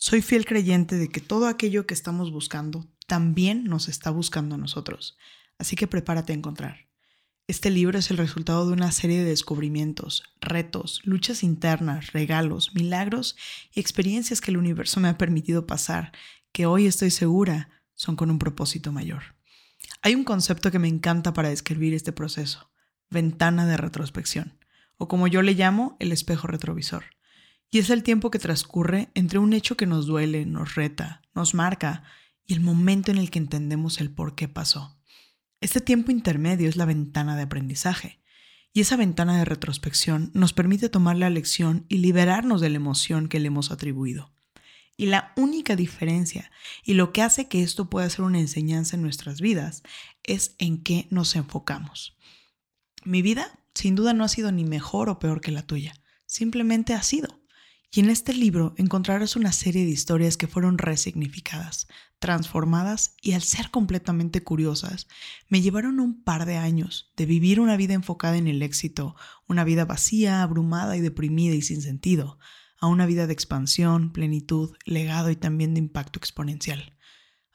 Soy fiel creyente de que todo aquello que estamos buscando también nos está buscando a nosotros, así que prepárate a encontrar. Este libro es el resultado de una serie de descubrimientos, retos, luchas internas, regalos, milagros y experiencias que el universo me ha permitido pasar, que hoy estoy segura son con un propósito mayor. Hay un concepto que me encanta para describir este proceso, ventana de retrospección, o como yo le llamo, el espejo retrovisor. Y es el tiempo que transcurre entre un hecho que nos duele, nos reta, nos marca, y el momento en el que entendemos el por qué pasó. Este tiempo intermedio es la ventana de aprendizaje, y esa ventana de retrospección nos permite tomar la lección y liberarnos de la emoción que le hemos atribuido. Y la única diferencia y lo que hace que esto pueda ser una enseñanza en nuestras vidas es en qué nos enfocamos. Mi vida sin duda no ha sido ni mejor o peor que la tuya, simplemente ha sido. Y en este libro encontrarás una serie de historias que fueron resignificadas, transformadas y al ser completamente curiosas, me llevaron un par de años de vivir una vida enfocada en el éxito, una vida vacía, abrumada y deprimida y sin sentido, a una vida de expansión, plenitud, legado y también de impacto exponencial.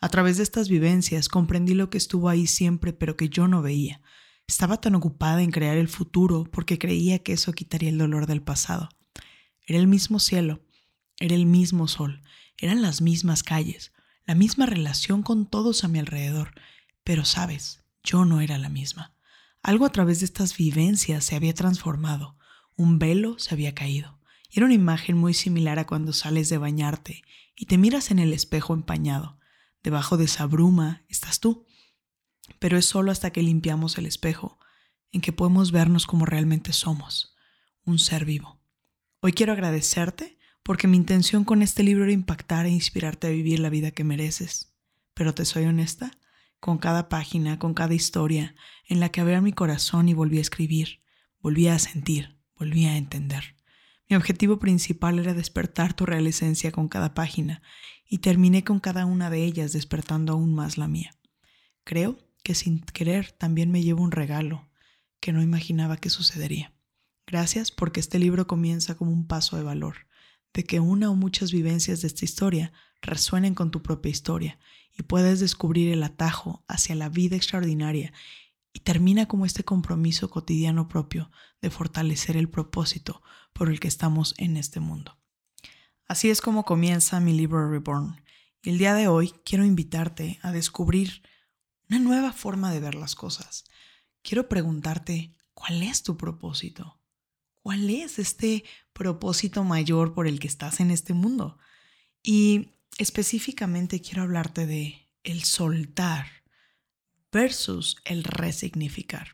A través de estas vivencias comprendí lo que estuvo ahí siempre pero que yo no veía. Estaba tan ocupada en crear el futuro porque creía que eso quitaría el dolor del pasado. Era el mismo cielo, era el mismo sol, eran las mismas calles, la misma relación con todos a mi alrededor, pero sabes, yo no era la misma. Algo a través de estas vivencias se había transformado, un velo se había caído. Era una imagen muy similar a cuando sales de bañarte y te miras en el espejo empañado. Debajo de esa bruma estás tú. Pero es solo hasta que limpiamos el espejo en que podemos vernos como realmente somos, un ser vivo. Hoy quiero agradecerte porque mi intención con este libro era impactar e inspirarte a vivir la vida que mereces. Pero te soy honesta, con cada página, con cada historia en la que abría mi corazón y volví a escribir, volví a sentir, volví a entender. Mi objetivo principal era despertar tu real esencia con cada página y terminé con cada una de ellas despertando aún más la mía. Creo que sin querer también me llevo un regalo que no imaginaba que sucedería. Gracias porque este libro comienza como un paso de valor, de que una o muchas vivencias de esta historia resuenen con tu propia historia y puedes descubrir el atajo hacia la vida extraordinaria y termina como este compromiso cotidiano propio de fortalecer el propósito por el que estamos en este mundo. Así es como comienza mi libro Reborn. Y el día de hoy quiero invitarte a descubrir una nueva forma de ver las cosas. Quiero preguntarte, ¿cuál es tu propósito? ¿Cuál es este propósito mayor por el que estás en este mundo? Y específicamente quiero hablarte de el soltar versus el resignificar.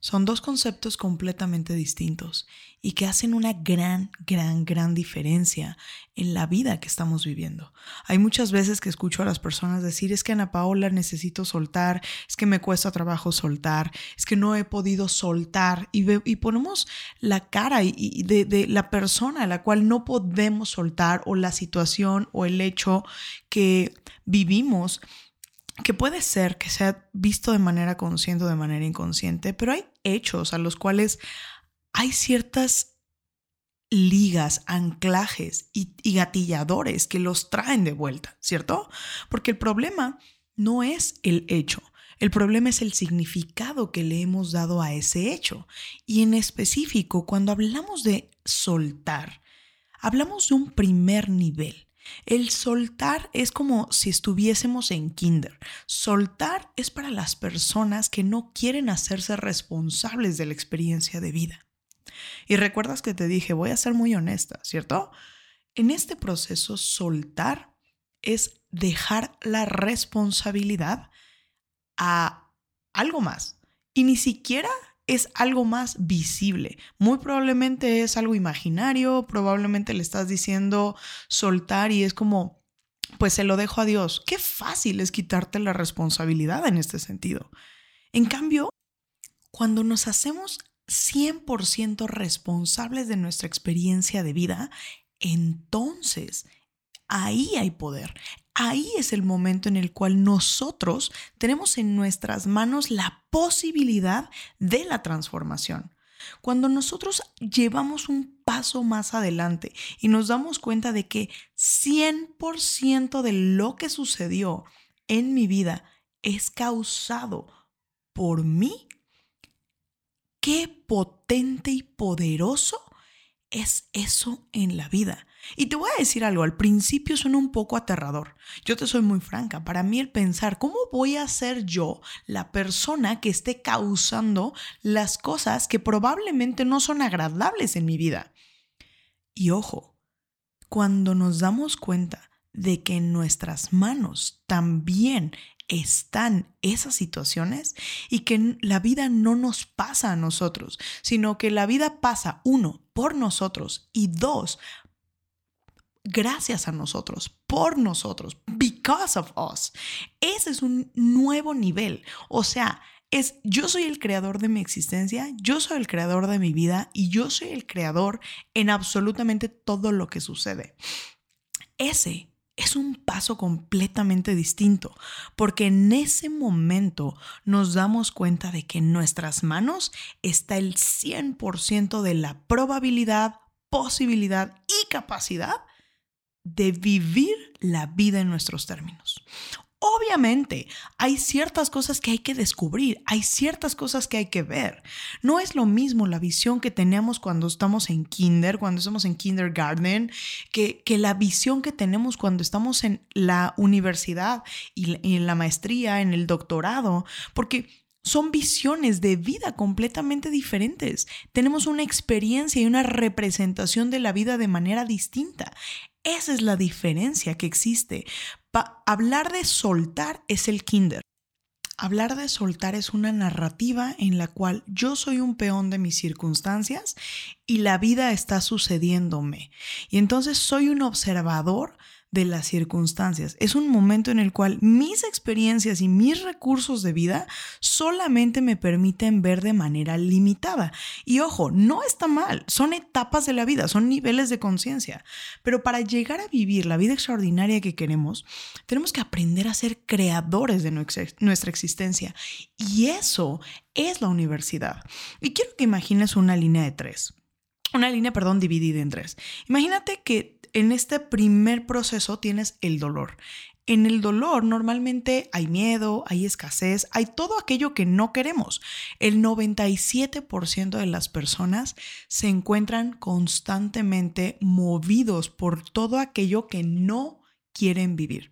Son dos conceptos completamente distintos y que hacen una gran, gran, gran diferencia en la vida que estamos viviendo. Hay muchas veces que escucho a las personas decir, es que Ana Paola necesito soltar, es que me cuesta trabajo soltar, es que no he podido soltar y, y ponemos la cara de, de la persona a la cual no podemos soltar o la situación o el hecho que vivimos que puede ser que sea visto de manera consciente o de manera inconsciente, pero hay hechos a los cuales hay ciertas ligas, anclajes y, gatilladores que los traen de vuelta, ¿cierto? Porque el problema no es el hecho, el problema es el significado que le hemos dado a ese hecho. Y en específico, cuando hablamos de soltar, hablamos de un primer nivel. El soltar es como si estuviésemos en kinder. Soltar es para las personas que no quieren hacerse responsables de la experiencia de vida. Y recuerdas que te dije, voy a ser muy honesta, ¿cierto? En este proceso, soltar es dejar la responsabilidad a algo más. Y ni siquiera es algo más visible. Muy probablemente es algo imaginario, probablemente le estás diciendo soltar y es como pues se lo dejo a Dios. Qué fácil es quitarte la responsabilidad en este sentido. En cambio, cuando nos hacemos 100% responsables de nuestra experiencia de vida, entonces ahí hay poder. Ahí es el momento en el cual nosotros tenemos en nuestras manos la posibilidad de la transformación. Cuando nosotros llevamos un paso más adelante y nos damos cuenta de que 100% de lo que sucedió en mi vida es causado por mí, qué potente y poderoso es eso en la vida. Y te voy a decir algo, al principio suena un poco aterrador. Yo te soy muy franca, para mí el pensar, ¿cómo voy a ser yo la persona que esté causando las cosas que probablemente no son agradables en mi vida? Y ojo, cuando nos damos cuenta de que en nuestras manos también están esas situaciones y que la vida no nos pasa a nosotros, sino que la vida pasa, uno, por nosotros y dos, gracias a nosotros, por nosotros, because of us. Ese es un nuevo nivel. O sea, es yo soy el creador de mi existencia, yo soy el creador de mi vida y yo soy el creador en absolutamente todo lo que sucede. Ese es un paso completamente distinto, porque en ese momento nos damos cuenta de que en nuestras manos está el 100% de la probabilidad, posibilidad y capacidad de vivir la vida en nuestros términos. Obviamente, hay ciertas cosas que hay que descubrir, hay ciertas cosas que hay que ver. No es lo mismo la visión que tenemos cuando estamos en kinder, cuando estamos en kindergarten, que, que la visión que tenemos cuando estamos en la universidad y, y en la maestría, en el doctorado, porque son visiones de vida completamente diferentes. Tenemos una experiencia y una representación de la vida de manera distinta. Esa es la diferencia que existe. Hablar de soltar es el kinder. Hablar de soltar es una narrativa en la cual yo soy un peón de mis circunstancias y la vida está sucediéndome. Y entonces soy un observador de las circunstancias. Es un momento en el cual mis experiencias y mis recursos de vida solamente me permiten ver de manera limitada. Y ojo, no está mal, son etapas de la vida, son niveles de conciencia. Pero para llegar a vivir la vida extraordinaria que queremos, tenemos que aprender a ser creadores de nuestra existencia. Y eso es la universidad. Y quiero que imagines una línea de tres. Una línea, perdón, dividida en tres. Imagínate que en este primer proceso tienes el dolor. En el dolor normalmente hay miedo, hay escasez, hay todo aquello que no queremos. El 97% de las personas se encuentran constantemente movidos por todo aquello que no quieren vivir.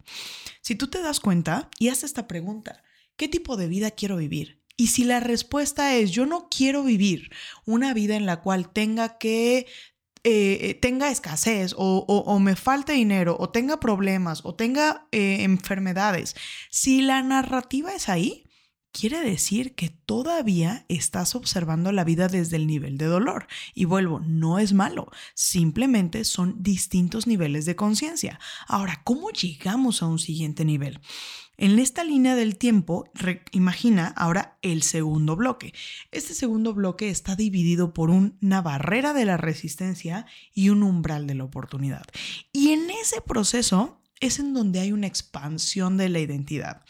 Si tú te das cuenta y haces esta pregunta, ¿qué tipo de vida quiero vivir? Y si la respuesta es yo no quiero vivir una vida en la cual tenga que eh, tenga escasez o, me falte dinero o tenga problemas o tenga eh, enfermedades, si la narrativa es ahí, quiere decir que todavía estás observando la vida desde el nivel de dolor. Y vuelvo, no es malo, simplemente son distintos niveles de conciencia. Ahora, ¿cómo llegamos a un siguiente nivel? En esta línea del tiempo, imagina ahora el segundo bloque. Este segundo bloque está dividido por una barrera de la resistencia y un umbral de la oportunidad. Y en ese proceso es en donde hay una expansión de la identidad.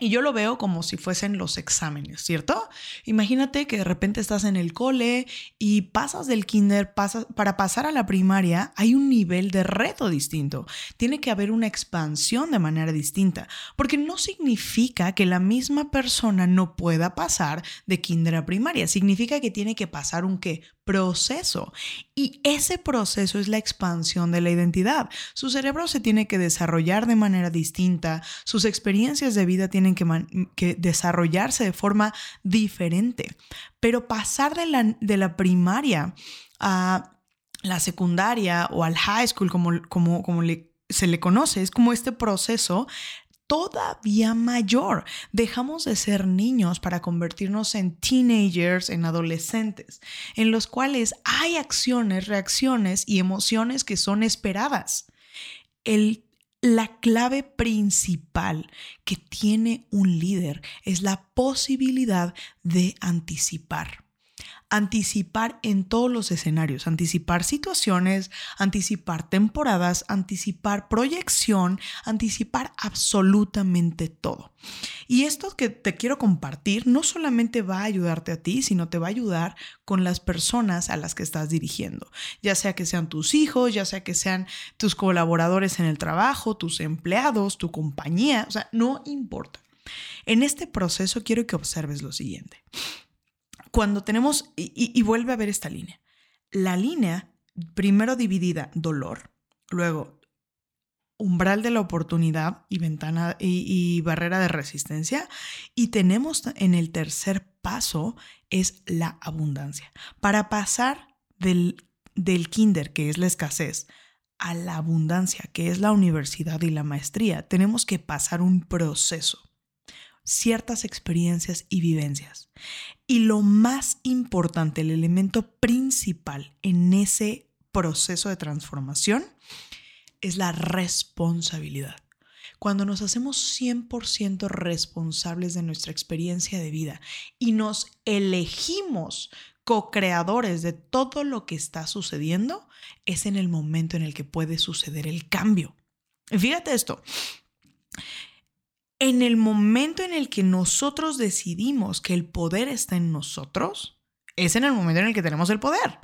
Y yo lo veo como si fuesen los exámenes, ¿cierto? Imagínate que de repente estás en el cole y pasas del kinder, para pasar a la primaria, hay un nivel de reto distinto. Tiene que haber una expansión de manera distinta, porque no significa que la misma persona no pueda pasar de kinder a primaria, significa que tiene que pasar un qué? Proceso. Y ese proceso es la expansión de la identidad. Su cerebro se tiene que desarrollar de manera distinta, sus experiencias de vida tienen que, desarrollarse de forma diferente. Pero pasar de la, de la primaria a la secundaria o al high school, como, como, como se le conoce, es como este proceso todavía mayor. Dejamos de ser niños para convertirnos en teenagers, en adolescentes, en los cuales hay acciones, reacciones y emociones que son esperadas. El La clave principal que tiene un líder es la posibilidad de anticipar anticipar en todos los escenarios, anticipar situaciones, anticipar temporadas, anticipar proyección, anticipar absolutamente todo. Y esto que te quiero compartir no solamente va a ayudarte a ti, sino te va a ayudar con las personas a las que estás dirigiendo, ya sea que sean tus hijos, ya sea que sean tus colaboradores en el trabajo, tus empleados, tu compañía, o sea, no importa. En este proceso quiero que observes lo siguiente cuando tenemos, y, vuelve a ver esta línea, la línea primero dividida dolor, luego umbral de la oportunidad y ventana y, barrera de resistencia. Y tenemos en el tercer paso es la abundancia. Para pasar del, del kinder, que es la escasez, a la abundancia, que es la universidad y la maestría, tenemos que pasar un proceso ciertas experiencias y vivencias. Y lo más importante, el elemento principal en ese proceso de transformación es la responsabilidad. Cuando nos hacemos 100% responsables de nuestra experiencia de vida y nos elegimos co-creadores de todo lo que está sucediendo, es en el momento en el que puede suceder el cambio. Fíjate esto, en el momento en el que nosotros decidimos que el poder está en nosotros, es en el momento en el que tenemos el poder.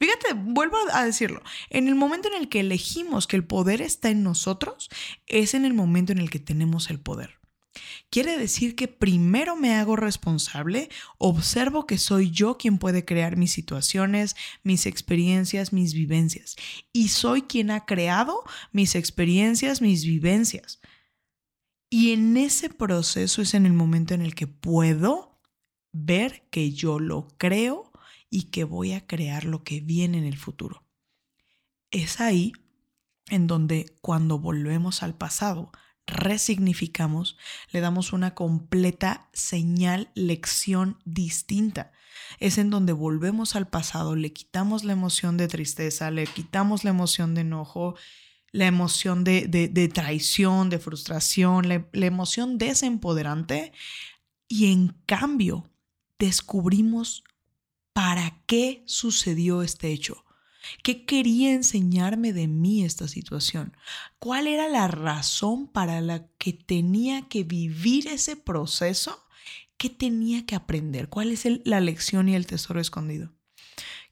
Fíjate, vuelvo a decirlo, en el momento en el que elegimos que el poder está en nosotros, es en el momento en el que tenemos el poder. Quiere decir que primero me hago responsable, observo que soy yo quien puede crear mis situaciones, mis experiencias, mis vivencias. Y soy quien ha creado mis experiencias, mis vivencias. Y en ese proceso es en el momento en el que puedo ver que yo lo creo y que voy a crear lo que viene en el futuro. Es ahí en donde cuando volvemos al pasado, resignificamos, le damos una completa señal, lección distinta. Es en donde volvemos al pasado, le quitamos la emoción de tristeza, le quitamos la emoción de enojo la emoción de, traición, de frustración, la, la emoción desempoderante y en cambio descubrimos para qué sucedió este hecho. ¿Qué quería enseñarme de mí esta situación? ¿Cuál era la razón para la que tenía que vivir ese proceso? ¿Qué tenía que aprender? ¿Cuál es la lección y el tesoro escondido?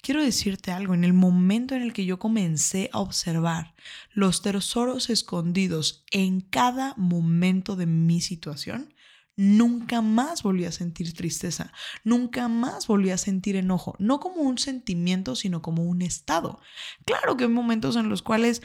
Quiero decirte algo, en el momento en el que yo comencé a observar los tesoros escondidos en cada momento de mi situación, nunca más volví a sentir tristeza, nunca más volví a sentir enojo, no como un sentimiento, sino como un estado. Claro que hay momentos en los cuales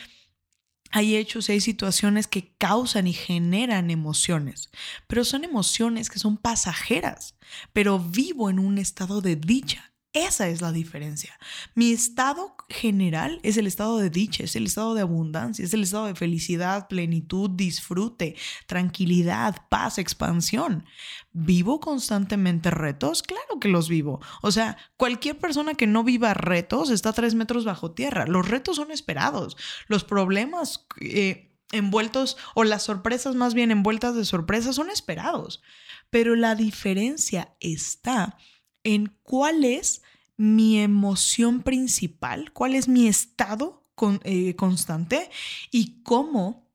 hay hechos y hay situaciones que causan y generan emociones, pero son emociones que son pasajeras, pero vivo en un estado de dicha. Esa es la diferencia. Mi estado general es el estado de dicha, es el estado de abundancia, es el estado de felicidad, plenitud, disfrute, tranquilidad, paz, expansión. ¿Vivo constantemente retos? Claro que los vivo. O sea, cualquier persona que no viva retos está tres metros bajo tierra. Los retos son esperados. Los problemas... Eh, envueltos o las sorpresas más bien envueltas de sorpresas son esperados. Pero la diferencia está en cuál es mi emoción principal, cuál es mi estado eh, constante y cómo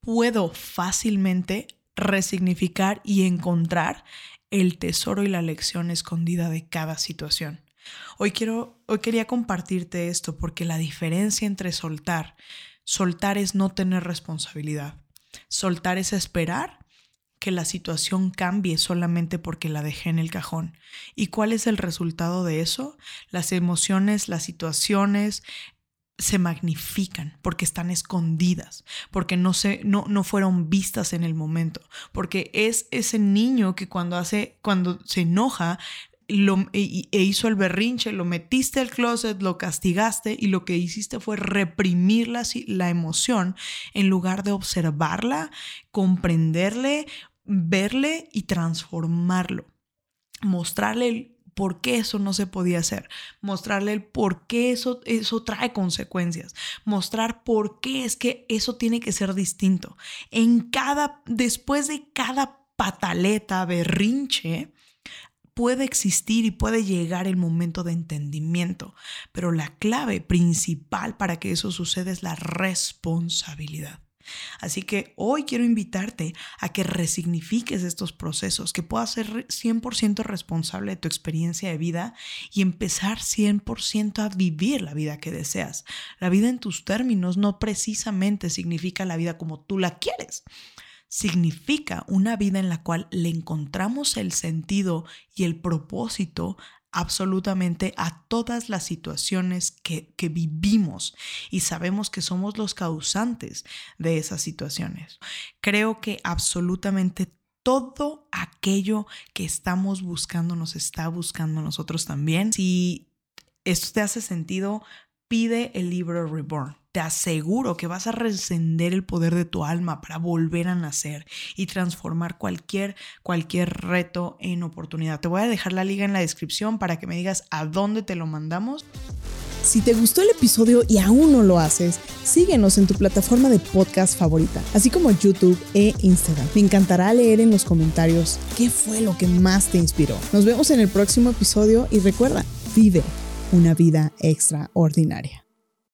puedo fácilmente resignificar y encontrar el tesoro y la lección escondida de cada situación. Hoy quiero hoy quería compartirte esto porque la diferencia entre soltar, soltar es no tener responsabilidad. Soltar es esperar que la situación cambie solamente porque la dejé en el cajón. ¿Y cuál es el resultado de eso? Las emociones, las situaciones se magnifican porque están escondidas, porque no, se, no, no fueron vistas en el momento, porque es ese niño que cuando hace, cuando se enoja, lo, e, e, hizo el berrinche, lo metiste al closet, lo castigaste y lo que hiciste fue reprimir la, la emoción en lugar de observarla, comprenderle verle y transformarlo, mostrarle por qué eso no se podía hacer, mostrarle el por qué eso, eso trae consecuencias, mostrar por qué es que eso tiene que ser distinto. En cada, después de cada pataleta, berrinche, puede existir y puede llegar el momento de entendimiento, pero la clave principal para que eso suceda es la responsabilidad. Así que hoy quiero invitarte a que resignifiques estos procesos, que puedas ser 100% responsable de tu experiencia de vida y empezar 100% a vivir la vida que deseas. La vida en tus términos no precisamente significa la vida como tú la quieres significa una vida en la cual le encontramos el sentido y el propósito absolutamente a todas las situaciones que, que, vivimos y sabemos que somos los causantes de esas situaciones. Creo que absolutamente todo aquello que estamos buscando nos está buscando nosotros también. Si esto te hace sentido, pide el libro Reborn te aseguro que vas a recender el poder de tu alma para volver a nacer y transformar cualquier, cualquier reto en oportunidad. Te voy a dejar la liga en la descripción para que me digas a dónde te lo mandamos. Si te gustó el episodio y aún no lo haces, síguenos en tu plataforma de podcast favorita, así como YouTube e Instagram. Me encantará leer en los comentarios qué fue lo que más te inspiró. Nos vemos en el próximo episodio y recuerda, vive una vida extraordinaria.